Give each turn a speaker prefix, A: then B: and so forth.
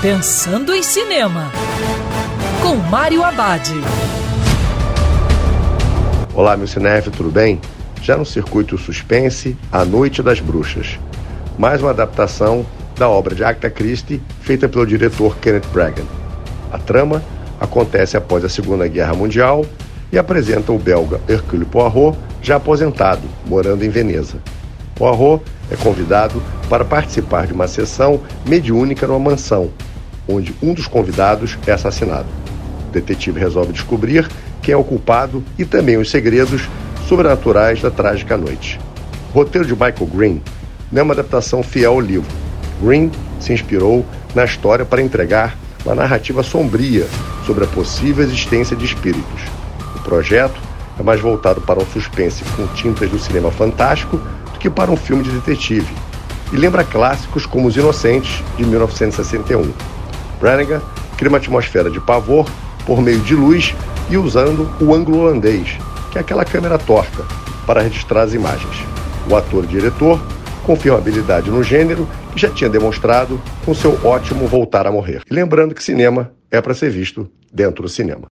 A: Pensando em Cinema, com Mário Abad.
B: Olá, meu cinef, tudo bem? Já no circuito suspense, A Noite das Bruxas. Mais uma adaptação da obra de Agatha Christie, feita pelo diretor Kenneth Bragan. A trama acontece após a Segunda Guerra Mundial e apresenta o belga Hercule Poirot, já aposentado, morando em Veneza. Poirot é convidado para participar de uma sessão mediúnica numa mansão, onde um dos convidados é assassinado. O detetive resolve descobrir quem é o culpado e também os segredos sobrenaturais da trágica noite. O roteiro de Michael Green não é uma adaptação fiel ao livro. Green se inspirou na história para entregar uma narrativa sombria sobre a possível existência de espíritos. O projeto é mais voltado para um suspense com tintas do cinema fantástico do que para um filme de detetive, e lembra clássicos como Os Inocentes, de 1961. Brannigan cria uma atmosfera de pavor por meio de luz e usando o ângulo holandês, que é aquela câmera torta, para registrar as imagens. O ator e diretor confirma habilidade no gênero que já tinha demonstrado com seu ótimo Voltar a Morrer. Lembrando que cinema é para ser visto dentro do cinema.